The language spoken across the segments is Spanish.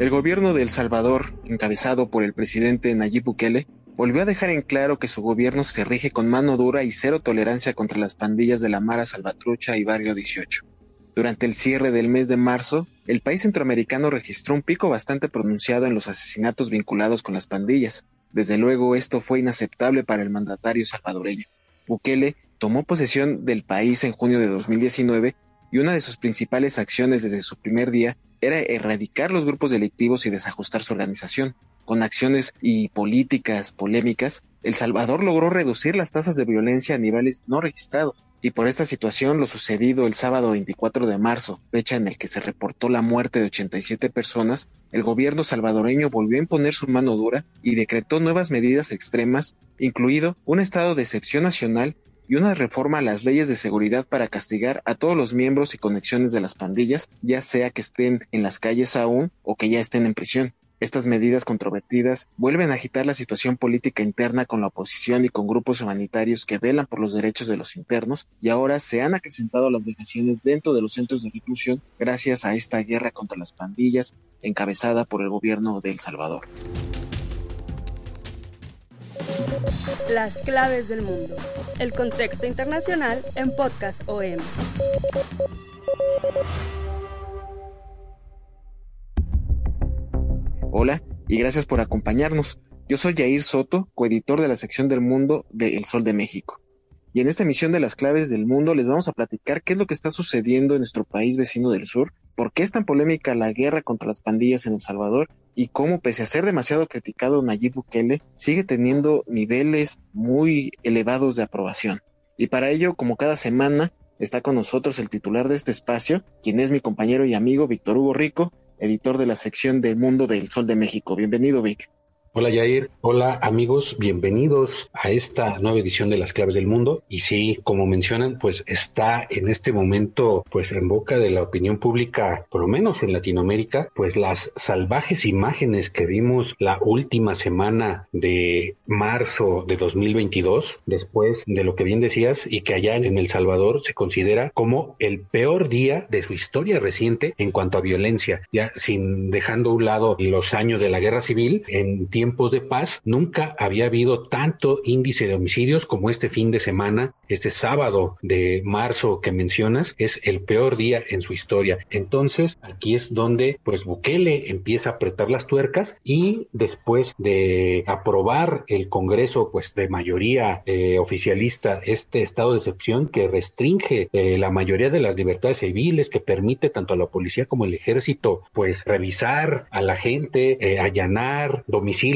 El gobierno de El Salvador, encabezado por el presidente Nayib Bukele, volvió a dejar en claro que su gobierno se rige con mano dura y cero tolerancia contra las pandillas de la Mara Salvatrucha y Barrio 18. Durante el cierre del mes de marzo, el país centroamericano registró un pico bastante pronunciado en los asesinatos vinculados con las pandillas. Desde luego, esto fue inaceptable para el mandatario salvadoreño. Bukele tomó posesión del país en junio de 2019 y una de sus principales acciones desde su primer día era erradicar los grupos delictivos y desajustar su organización. Con acciones y políticas polémicas, El Salvador logró reducir las tasas de violencia a niveles no registrados. Y por esta situación, lo sucedido el sábado 24 de marzo, fecha en el que se reportó la muerte de 87 personas, el gobierno salvadoreño volvió a imponer su mano dura y decretó nuevas medidas extremas, incluido un estado de excepción nacional y una reforma a las leyes de seguridad para castigar a todos los miembros y conexiones de las pandillas, ya sea que estén en las calles aún o que ya estén en prisión. Estas medidas controvertidas vuelven a agitar la situación política interna con la oposición y con grupos humanitarios que velan por los derechos de los internos y ahora se han acrecentado las vejaciones dentro de los centros de reclusión gracias a esta guerra contra las pandillas encabezada por el gobierno de El Salvador. Las claves del mundo. El contexto internacional en Podcast OM. Hola y gracias por acompañarnos. Yo soy Jair Soto, coeditor de la sección del mundo de El Sol de México. Y en esta emisión de las claves del mundo les vamos a platicar qué es lo que está sucediendo en nuestro país vecino del sur, por qué es tan polémica la guerra contra las pandillas en El Salvador y cómo, pese a ser demasiado criticado Nayib Bukele, sigue teniendo niveles muy elevados de aprobación. Y para ello, como cada semana, está con nosotros el titular de este espacio, quien es mi compañero y amigo Víctor Hugo Rico, editor de la sección del Mundo del Sol de México. Bienvenido, Vic. Hola Jair, hola amigos, bienvenidos a esta nueva edición de Las Claves del Mundo. Y sí, como mencionan, pues está en este momento pues en boca de la opinión pública, por lo menos en Latinoamérica, pues las salvajes imágenes que vimos la última semana de marzo de 2022, después de lo que bien decías, y que allá en El Salvador se considera como el peor día de su historia reciente en cuanto a violencia, ya sin dejando a un lado los años de la guerra civil en tiempos de paz, nunca había habido tanto índice de homicidios como este fin de semana, este sábado de marzo que mencionas, es el peor día en su historia. Entonces, aquí es donde pues Bukele empieza a apretar las tuercas y después de aprobar el Congreso pues de mayoría eh, oficialista este estado de excepción que restringe eh, la mayoría de las libertades civiles, que permite tanto a la policía como el ejército pues revisar a la gente, eh, allanar domicilios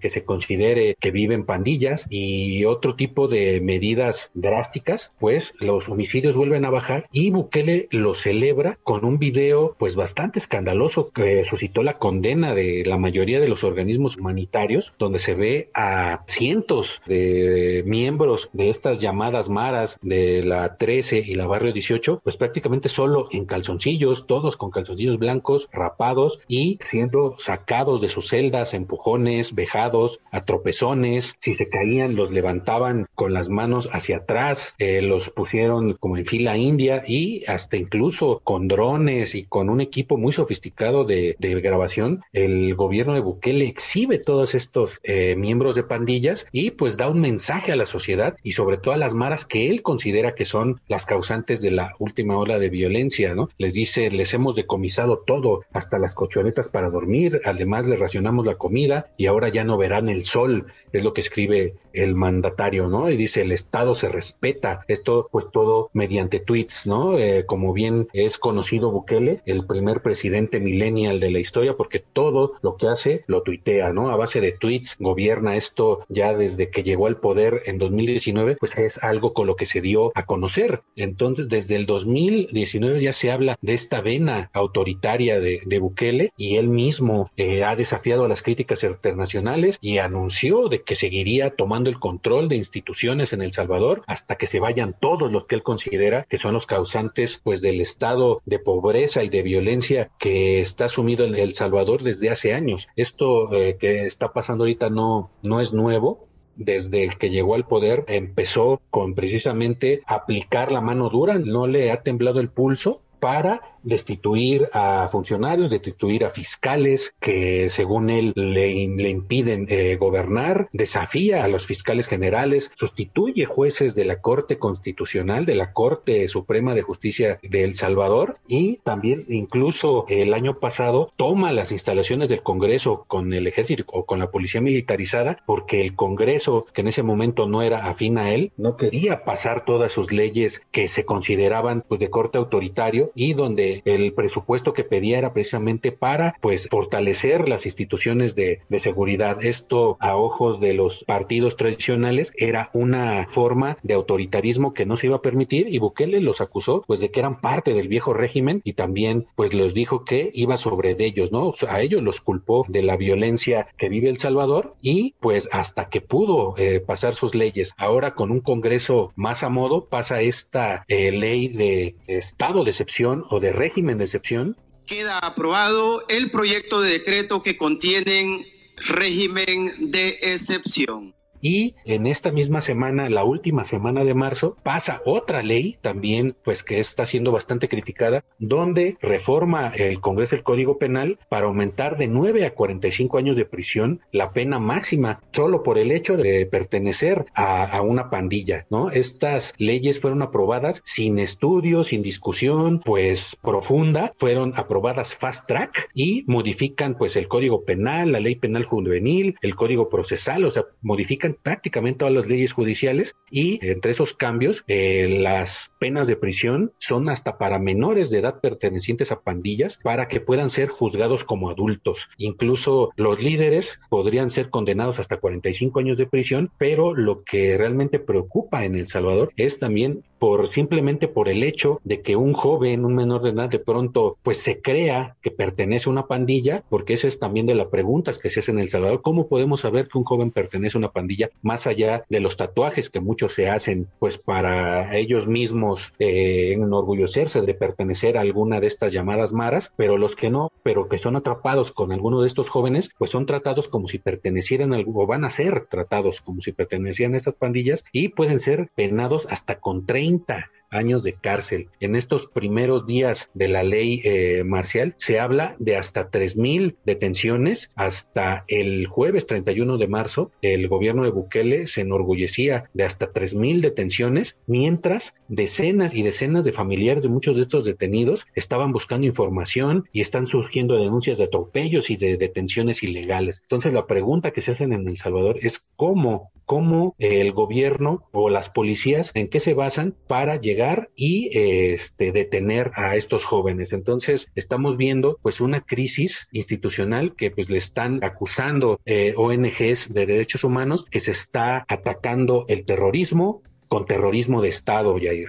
que se considere que viven pandillas y otro tipo de medidas drásticas, pues los homicidios vuelven a bajar y Bukele lo celebra con un video pues bastante escandaloso que suscitó la condena de la mayoría de los organismos humanitarios, donde se ve a cientos de miembros de estas llamadas maras de la 13 y la barrio 18, pues prácticamente solo en calzoncillos, todos con calzoncillos blancos, rapados y siendo sacados de sus celdas, empujones, vejados, a tropezones, si se caían los levantaban con las manos hacia atrás, eh, los pusieron como en fila india y hasta incluso con drones y con un equipo muy sofisticado de, grabación, el gobierno de Bukele exhibe todos estos eh, miembros de pandillas y pues da un mensaje a la sociedad y sobre todo a las maras que él considera que son las causantes de la última ola de violencia, ¿no? Les dice, les hemos decomisado todo, hasta las cochonetas para dormir, además les racionamos la comida y ahora ya no verán el sol, es lo que escribe el mandatario, ¿no? Y dice, el Estado se respeta, esto pues todo mediante tweets, ¿no? Eh, como bien es conocido Bukele, el primer presidente millennial de la historia, porque todo lo que hace lo tuitea, ¿no? A base de tweets gobierna esto ya desde que llegó al poder en 2019, pues es algo con lo que se dio a conocer. Entonces, desde el 2019 ya se habla de esta vena autoritaria de, Bukele y él mismo eh, ha desafiado a las críticas internacionales y anunció de que seguiría tomando el control de instituciones en El Salvador hasta que se vayan todos los que él considera que son los causantes pues del estado de pobreza y de violencia que está sumido en El Salvador desde hace años. Esto eh, que está pasando ahorita no, no es nuevo, desde que llegó al poder empezó con precisamente aplicar la mano dura, no le ha temblado el pulso para destituir a funcionarios, destituir a fiscales que según él le, impiden eh, gobernar, desafía a los fiscales generales, sustituye jueces de la Corte Constitucional, de la Corte Suprema de Justicia de El Salvador y también incluso el año pasado toma las instalaciones del Congreso con el ejército o con la policía militarizada porque el Congreso, que en ese momento no era afín a él, no quería pasar todas sus leyes que se consideraban pues de corte autoritario y donde el presupuesto que pedía era precisamente para pues fortalecer las instituciones de, de seguridad. Esto a ojos de los partidos tradicionales era una forma de autoritarismo que no se iba a permitir y Bukele los acusó pues de que eran parte del viejo régimen y también pues les dijo que iba sobre de ellos, ¿no? a ellos los culpó de la violencia que vive El Salvador y pues hasta que pudo eh, pasar sus leyes. Ahora con un Congreso más a modo pasa esta eh, ley de estado de excepción o de régimen de excepción. Queda aprobado el proyecto de decreto que contienen régimen de excepción. Y en esta misma semana, la última semana de marzo, pasa otra ley también, pues que está siendo bastante criticada, donde reforma el Congreso el Código Penal para aumentar de 9 a 45 años de prisión la pena máxima, solo por el hecho de pertenecer a, a una pandilla, ¿no? Estas leyes fueron aprobadas sin estudio, sin discusión, pues profunda, fueron aprobadas fast track y modifican pues el Código Penal, la Ley Penal Juvenil, el Código Procesal, o sea, modifican prácticamente todas las leyes judiciales y entre esos cambios eh, las penas de prisión son hasta para menores de edad pertenecientes a pandillas para que puedan ser juzgados como adultos. Incluso los líderes podrían ser condenados hasta 45 años de prisión, pero lo que realmente preocupa en El Salvador es también por simplemente por el hecho de que un joven, un menor de edad, de pronto, pues se crea que pertenece a una pandilla, porque esa es también de las preguntas que se hacen en El Salvador. ¿Cómo podemos saber que un joven pertenece a una pandilla más allá de los tatuajes que muchos se hacen, pues para ellos mismos eh, enorgullecerse de pertenecer a alguna de estas llamadas maras, pero los que no, pero que son atrapados con alguno de estos jóvenes, pues son tratados como si pertenecieran a, o van a ser tratados como si pertenecieran a estas pandillas y pueden ser penados hasta con 30 30 años de cárcel. En estos primeros días de la ley eh, marcial se habla de hasta 3.000 detenciones. Hasta el jueves 31 de marzo, el gobierno de Bukele se enorgullecía de hasta 3.000 detenciones, mientras decenas y decenas de familiares de muchos de estos detenidos estaban buscando información y están surgiendo denuncias de atropellos y de detenciones ilegales. Entonces la pregunta que se hacen en El Salvador es cómo, cómo el gobierno o las policías, en qué se basan para llegar y este, detener a estos jóvenes. Entonces, estamos viendo pues una crisis institucional que pues le están acusando eh, ONGs de derechos humanos que se está atacando el terrorismo con terrorismo de Estado, Yair.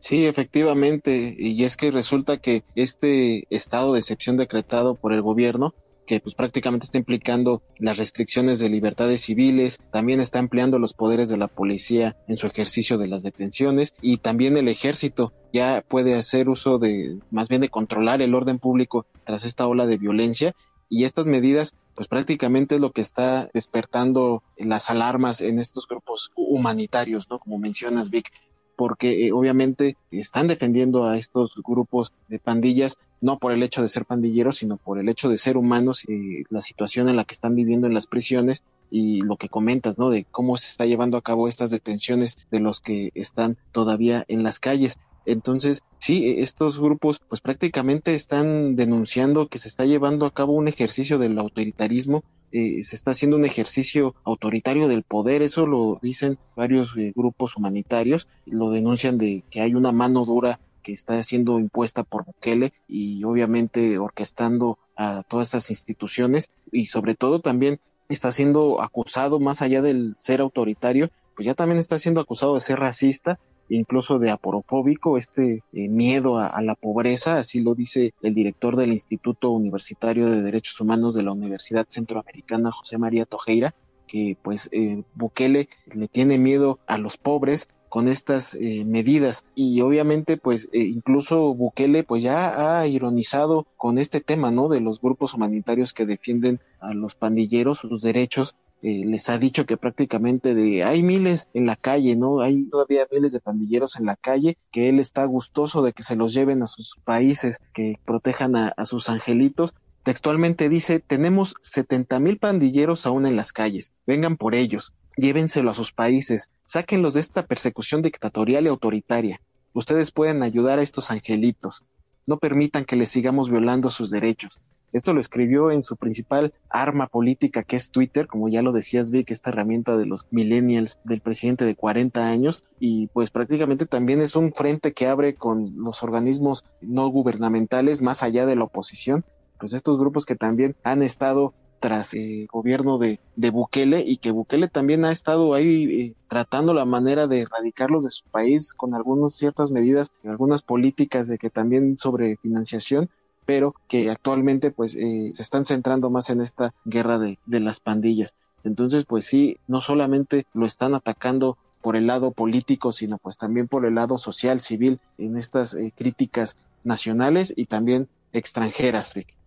Sí, efectivamente, y es que resulta que este estado de excepción decretado por el gobierno que pues prácticamente está implicando las restricciones de libertades civiles, también está empleando los poderes de la policía en su ejercicio de las detenciones y también el ejército ya puede hacer uso de más bien de controlar el orden público tras esta ola de violencia y estas medidas pues prácticamente es lo que está despertando las alarmas en estos grupos humanitarios, ¿no? Como mencionas Vic, porque eh, obviamente están defendiendo a estos grupos de pandillas, no por el hecho de ser pandilleros, sino por el hecho de ser humanos y la situación en la que están viviendo en las prisiones y lo que comentas, ¿no? De cómo se está llevando a cabo estas detenciones de los que están todavía en las calles. Entonces, sí, estos grupos pues prácticamente están denunciando que se está llevando a cabo un ejercicio del autoritarismo eh, se está haciendo un ejercicio autoritario del poder, eso lo dicen varios eh, grupos humanitarios, lo denuncian de que hay una mano dura que está siendo impuesta por Bukele y obviamente orquestando a todas estas instituciones y sobre todo también está siendo acusado más allá del ser autoritario, pues ya también está siendo acusado de ser racista incluso de aporofóbico, este eh, miedo a, la pobreza, así lo dice el director del Instituto Universitario de Derechos Humanos de la Universidad Centroamericana, José María Tojeira, que pues eh, Bukele le tiene miedo a los pobres con estas eh, medidas. Y obviamente pues incluso Bukele pues ya ha ironizado con este tema no de los grupos humanitarios que defienden a los pandilleros sus derechos eh, les ha dicho que prácticamente de hay miles en la calle, ¿no? Hay todavía miles de pandilleros en la calle, que él está gustoso de que se los lleven a sus países, que protejan a, sus angelitos. Textualmente dice, tenemos 70 mil pandilleros aún en las calles, vengan por ellos, llévenselo a sus países, sáquenlos de esta persecución dictatorial y autoritaria. Ustedes pueden ayudar a estos angelitos. No permitan que les sigamos violando sus derechos. Esto lo escribió en su principal arma política, que es Twitter, como ya lo decías, Vic, esta herramienta de los millennials del presidente de 40 años, y pues prácticamente también es un frente que abre con los organismos no gubernamentales más allá de la oposición, pues estos grupos que también han estado tras el gobierno de, de, Bukele y que Bukele también ha estado ahí eh, tratando la manera de erradicarlos de su país con algunas ciertas medidas, algunas políticas de que también sobre financiación, pero que actualmente pues eh, se están centrando más en esta guerra de, las pandillas. Entonces pues sí, no solamente lo están atacando por el lado político, sino pues también por el lado social, civil, en estas eh, críticas nacionales y también extranjeras, Rick.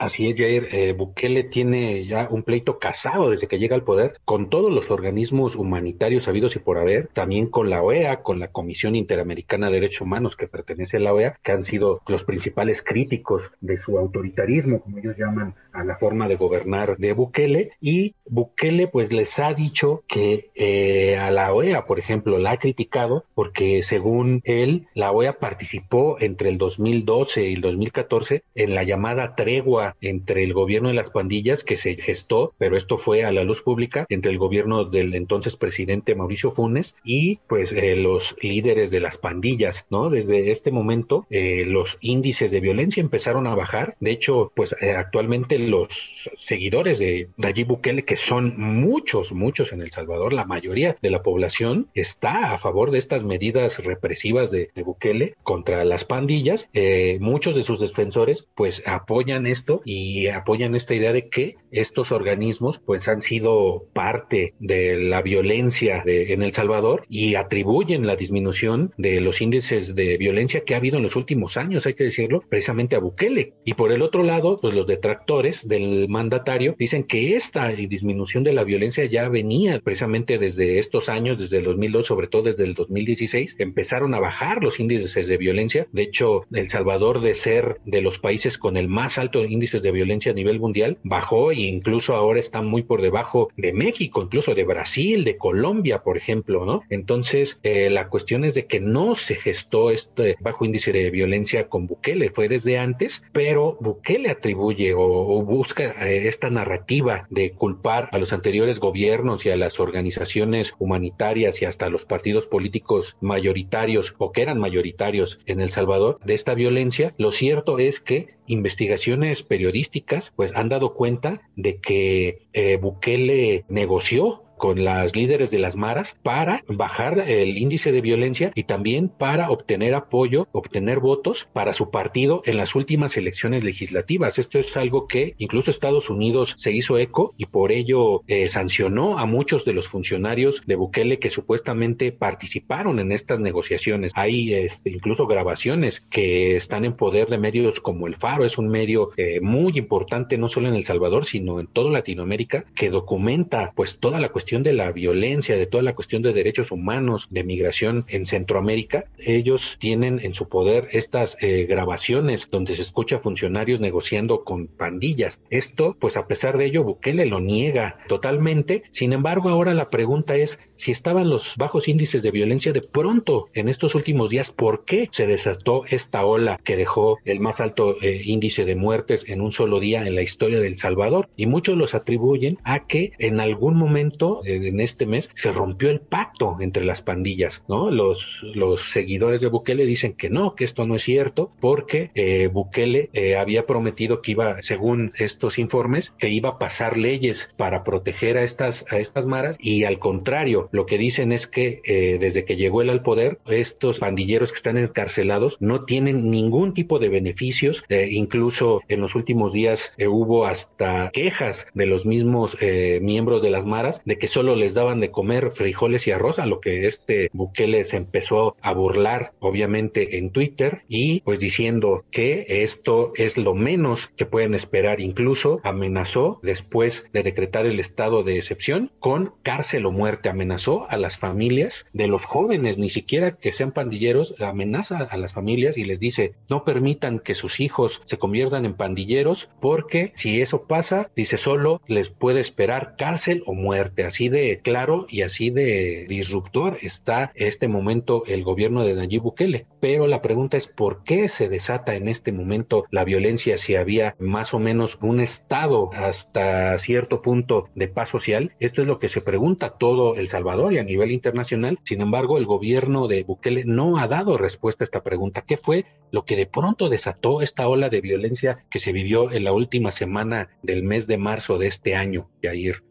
Así es, Jair. Eh, Bukele tiene ya un pleito casado desde que llega al poder con todos los organismos humanitarios habidos y por haber, también con la OEA, con la Comisión Interamericana de Derechos Humanos que pertenece a la OEA, que han sido los principales críticos de su autoritarismo, como ellos llaman a la forma de gobernar de Bukele. Y Bukele pues les ha dicho que eh, a la OEA, por ejemplo, la ha criticado porque según él, la OEA participó entre el 2012 y el 2014 en la llamada tregua entre el gobierno de las pandillas que se gestó, pero esto fue a la luz pública, entre el gobierno del entonces presidente Mauricio Funes y pues eh, los líderes de las pandillas, ¿no? Desde este momento eh, los índices de violencia empezaron a bajar. De hecho, pues eh, actualmente los seguidores de Nayib Bukele, que son muchos, muchos en El Salvador, la mayoría de la población está a favor de estas medidas represivas de, de Bukele contra las pandillas. muchos de sus defensores pues apoyan esto y apoyan esta idea de que estos organismos pues han sido parte de la violencia en El Salvador y atribuyen la disminución de los índices de violencia que ha habido en los últimos años, hay que decirlo, precisamente a Bukele. Y por el otro lado, pues los detractores del mandatario dicen que esta disminución de la violencia ya venía precisamente desde estos años, desde el 2002, sobre todo desde el 2016, empezaron a bajar los índices de violencia. De hecho, El Salvador de ser de los países con el más alto índice de violencia a nivel mundial bajó e incluso ahora está muy por debajo de México, incluso de Brasil, de Colombia, por ejemplo, ¿no? Entonces, eh, la cuestión es de que no se gestó este bajo índice de violencia con Bukele, fue desde antes, pero Bukele atribuye o, busca eh, esta narrativa de culpar a los anteriores gobiernos y a las organizaciones humanitarias y hasta los partidos políticos mayoritarios o que eran mayoritarios en El Salvador de esta violencia. Lo cierto es que investigaciones periodísticas pues han dado cuenta de que eh, Bukele negoció con las líderes de las maras para bajar el índice de violencia y también para obtener apoyo, obtener votos para su partido en las últimas elecciones legislativas. Esto es algo que incluso Estados Unidos se hizo eco y por ello eh, sancionó a muchos de los funcionarios de Bukele que supuestamente participaron en estas negociaciones. Hay este, incluso grabaciones que están en poder de medios como El Faro, es un medio eh, muy importante no solo en El Salvador, sino en toda Latinoamérica, que documenta pues toda la cuestión de la violencia, de toda la cuestión de derechos humanos, de migración en Centroamérica, ellos tienen en su poder estas eh, grabaciones donde se escucha a funcionarios negociando con pandillas. Esto, pues a pesar de ello, Bukele lo niega totalmente. Sin embargo, ahora la pregunta es si estaban los bajos índices de violencia de pronto en estos últimos días, ¿por qué se desató esta ola que dejó el más alto eh, índice de muertes en un solo día en la historia del Salvador? Y muchos los atribuyen a que en algún momento eh, en este mes se rompió el pacto entre las pandillas, ¿no? Los, seguidores de Bukele dicen que no, que esto no es cierto, porque eh, Bukele había prometido que iba, según estos informes, que iba a pasar leyes para proteger a estas, a estas maras y al contrario, lo que dicen es que desde que llegó él al poder, estos pandilleros que están encarcelados no tienen ningún tipo de beneficios, eh, incluso en los últimos días eh, hubo hasta quejas de los mismos eh, miembros de las maras de que solo les daban de comer frijoles y arroz, a lo que este Bukele se empezó a burlar, obviamente, en Twitter y pues diciendo que esto es lo menos que pueden esperar, incluso amenazó después de decretar el estado de excepción con cárcel o muerte, amenazó a las familias de los jóvenes, ni siquiera que sean pandilleros, amenaza a las familias y les dice, no permitan que sus hijos se conviertan en pandilleros porque si eso pasa, dice, solo les puede esperar cárcel o muerte. Así de claro y así de disruptor está este momento el gobierno de Nayib Bukele. Pero la pregunta es, ¿por qué se desata en este momento la violencia si había más o menos un estado hasta cierto punto de paz social? Esto es lo que se pregunta todo El Salvador y a nivel internacional. Sin embargo, el gobierno de Bukele no ha dado respuesta a esta pregunta. ¿Qué fue lo que de pronto desató esta ola de violencia que se vivió en la última semana del mes de marzo de este año, Yair?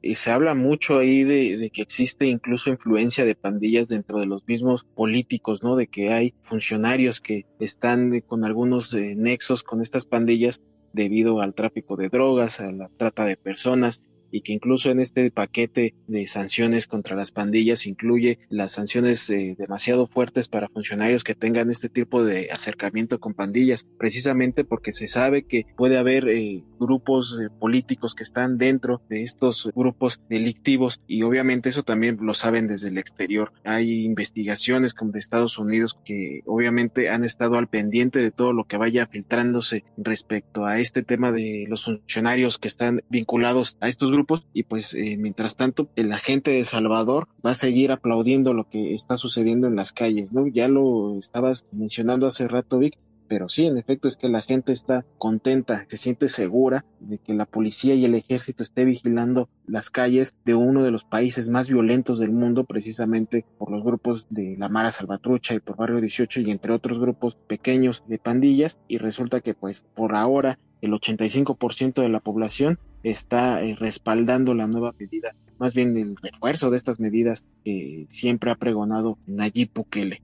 Y se habla mucho ahí de, que existe incluso influencia de pandillas dentro de los mismos políticos, ¿no? De que hay funcionarios que están con algunos eh, nexos con estas pandillas debido al tráfico de drogas, a la trata de personas y que incluso en este paquete de sanciones contra las pandillas incluye las sanciones eh, demasiado fuertes para funcionarios que tengan este tipo de acercamiento con pandillas, precisamente porque se sabe que puede haber eh, grupos eh, políticos que están dentro de estos grupos delictivos y obviamente eso también lo saben desde el exterior. Hay investigaciones como de Estados Unidos que obviamente han estado al pendiente de todo lo que vaya filtrándose respecto a este tema de los funcionarios que están vinculados a estos grupos grupos y pues eh, mientras tanto la gente de Salvador va a seguir aplaudiendo lo que está sucediendo en las calles, ¿no? Ya lo estabas mencionando hace rato, Vic, pero sí, en efecto es que la gente está contenta, se siente segura de que la policía y el ejército esté vigilando las calles de uno de los países más violentos del mundo, precisamente por los grupos de la Mara Salvatrucha y por Barrio 18 y entre otros grupos pequeños de pandillas y resulta que pues por ahora el 85% de la población está eh, respaldando la nueva medida, más bien el refuerzo de estas medidas que siempre ha pregonado Nayib Bukele.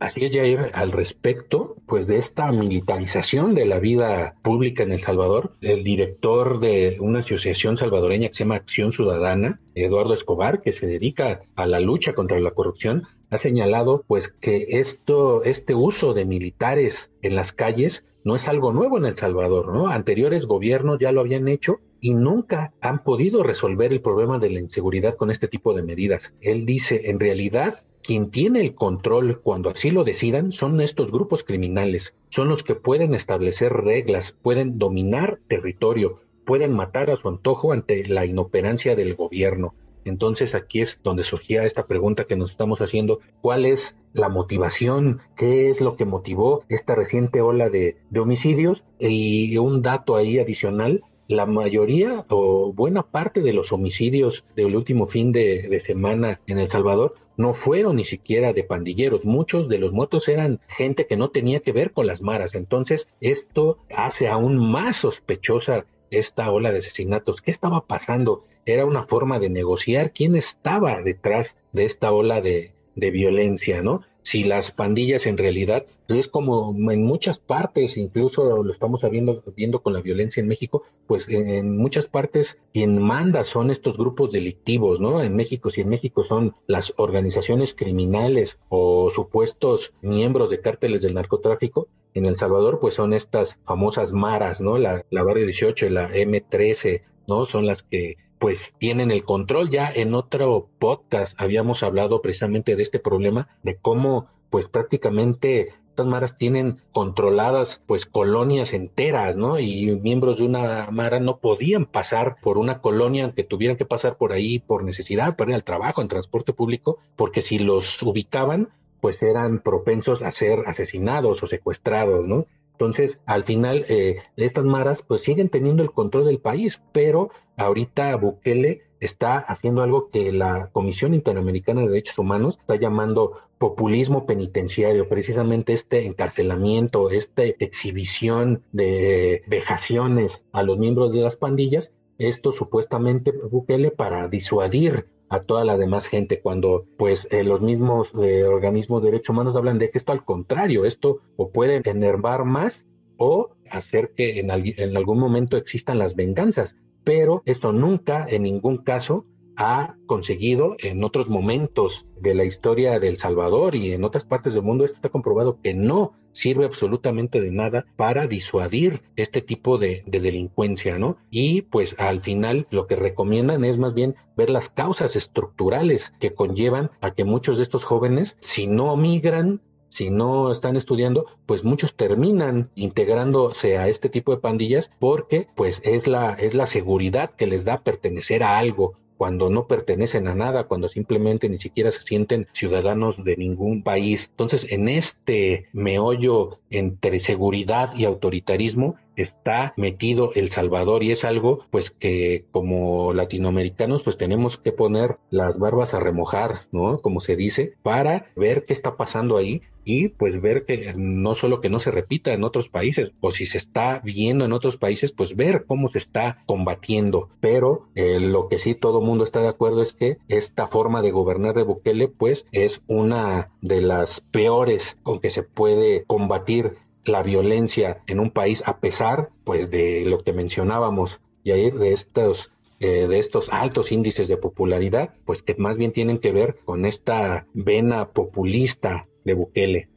Así es, Jair, al respecto, pues de esta militarización de la vida pública en El Salvador, el director de una asociación salvadoreña que se llama Acción Ciudadana, Eduardo Escobar, que se dedica a la lucha contra la corrupción, ha señalado pues que esto, este uso de militares en las calles no es algo nuevo en El Salvador, ¿no? Anteriores gobiernos ya lo habían hecho y nunca han podido resolver el problema de la inseguridad con este tipo de medidas. Él dice, en realidad, quien tiene el control cuando así lo decidan son estos grupos criminales, son los que pueden establecer reglas, pueden dominar territorio, pueden matar a su antojo ante la inoperancia del gobierno. Entonces aquí es donde surgía esta pregunta que nos estamos haciendo, ¿cuál es la motivación? ¿Qué es lo que motivó esta reciente ola de, de homicidios? Y un dato ahí adicional, la mayoría o buena parte de los homicidios del último fin de, semana en El Salvador no fueron ni siquiera de pandilleros. Muchos de los muertos eran gente que no tenía que ver con las maras. Entonces, esto hace aún más sospechosa esta ola de asesinatos. ¿Qué estaba pasando? Era una forma de negociar quién estaba detrás de esta ola de, de violencia, ¿no? Si las pandillas en realidad es como en muchas partes, incluso lo estamos viendo, viendo con la violencia en México, pues en, muchas partes quien manda son estos grupos delictivos, ¿no? En México, si en México son las organizaciones criminales o supuestos miembros de cárteles del narcotráfico, en El Salvador pues son estas famosas maras, ¿no? La, la Barrio 18, la M13, ¿no? Son las que pues tienen el control. Ya en otro podcast habíamos hablado precisamente de este problema, de cómo pues prácticamente estas maras tienen controladas pues colonias enteras, ¿no? Y miembros de una mara no podían pasar por una colonia aunque tuvieran que pasar por ahí por necesidad, para ir al trabajo, en transporte público, porque si los ubicaban, pues eran propensos a ser asesinados o secuestrados, ¿no? Entonces, al final, eh, estas maras pues siguen teniendo el control del país, pero ahorita Bukele está haciendo algo que la Comisión Interamericana de Derechos Humanos está llamando populismo penitenciario, precisamente este encarcelamiento, esta exhibición de vejaciones a los miembros de las pandillas, esto supuestamente Bukele para disuadir a toda la demás gente cuando pues eh, los mismos eh, organismos de derechos humanos hablan de que esto al contrario, esto o puede enervar más o hacer que en, en algún momento existan las venganzas. Pero esto nunca, en ningún caso, ha conseguido en otros momentos de la historia de El Salvador y en otras partes del mundo, esto está comprobado que no sirve absolutamente de nada para disuadir este tipo de, de, delincuencia, ¿no? Y pues al final lo que recomiendan es más bien ver las causas estructurales que conllevan a que muchos de estos jóvenes, si no migran, si no están estudiando, pues muchos terminan integrándose a este tipo de pandillas porque pues es la, es la seguridad que les da pertenecer a algo, cuando no pertenecen a nada, cuando simplemente ni siquiera se sienten ciudadanos de ningún país. Entonces, en este meollo entre seguridad y autoritarismo está metido El Salvador y es algo pues que como latinoamericanos pues tenemos que poner las barbas a remojar, ¿no? Como se dice, para ver qué está pasando ahí y pues ver que no solo que no se repita en otros países o si se está viendo en otros países pues ver cómo se está combatiendo pero eh, lo que sí todo mundo está de acuerdo es que esta forma de gobernar de Bukele pues es una de las peores con que se puede combatir la violencia en un país a pesar pues de lo que mencionábamos y ahí de estos eh, de estos altos índices de popularidad pues que más bien tienen que ver con esta vena populista de Bukele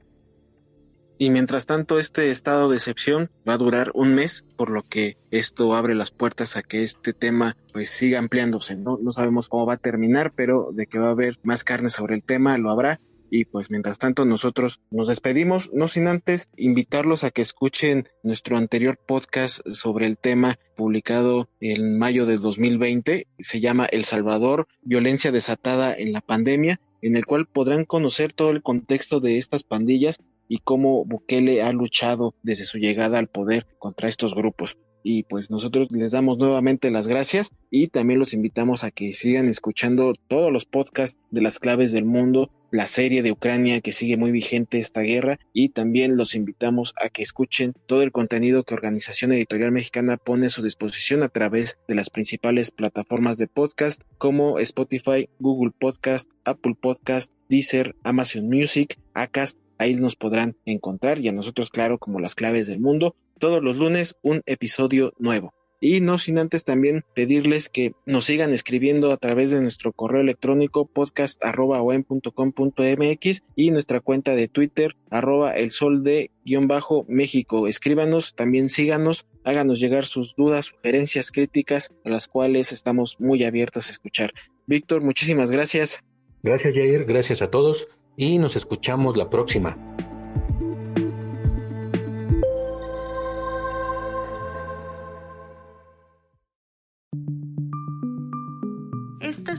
y mientras tanto este estado de excepción va a durar un mes, por lo que esto abre las puertas a que este tema pues siga ampliándose, ¿no? No sabemos cómo va a terminar, pero de que va a haber más carne sobre el tema, lo habrá. Y pues mientras tanto nosotros nos despedimos, no sin antes invitarlos a que escuchen nuestro anterior podcast sobre el tema publicado en mayo de 2020. Se llama El Salvador, violencia desatada en la pandemia en el cual podrán conocer todo el contexto de estas pandillas y cómo Bukele ha luchado desde su llegada al poder contra estos grupos. Y pues nosotros les damos nuevamente las gracias y también los invitamos a que sigan escuchando todos los podcasts de las claves del mundo, la serie de Ucrania que sigue muy vigente esta guerra y también los invitamos a que escuchen todo el contenido que Organización Editorial Mexicana pone a su disposición a través de las principales plataformas de podcast como Spotify, Google Podcast, Apple Podcast, Deezer, Amazon Music, Acast Ahí nos podrán encontrar y a nosotros, claro, como las claves del mundo. Todos los lunes un episodio nuevo. Y no sin antes también pedirles que nos sigan escribiendo a través de nuestro correo electrónico podcast.com.mx y nuestra cuenta de Twitter arroba el sol de guion bajo México. Escríbanos, también síganos, háganos llegar sus dudas, sugerencias, críticas, a las cuales estamos muy abiertos a escuchar. Víctor, muchísimas gracias. Gracias, Jair. Gracias a todos y nos escuchamos la próxima.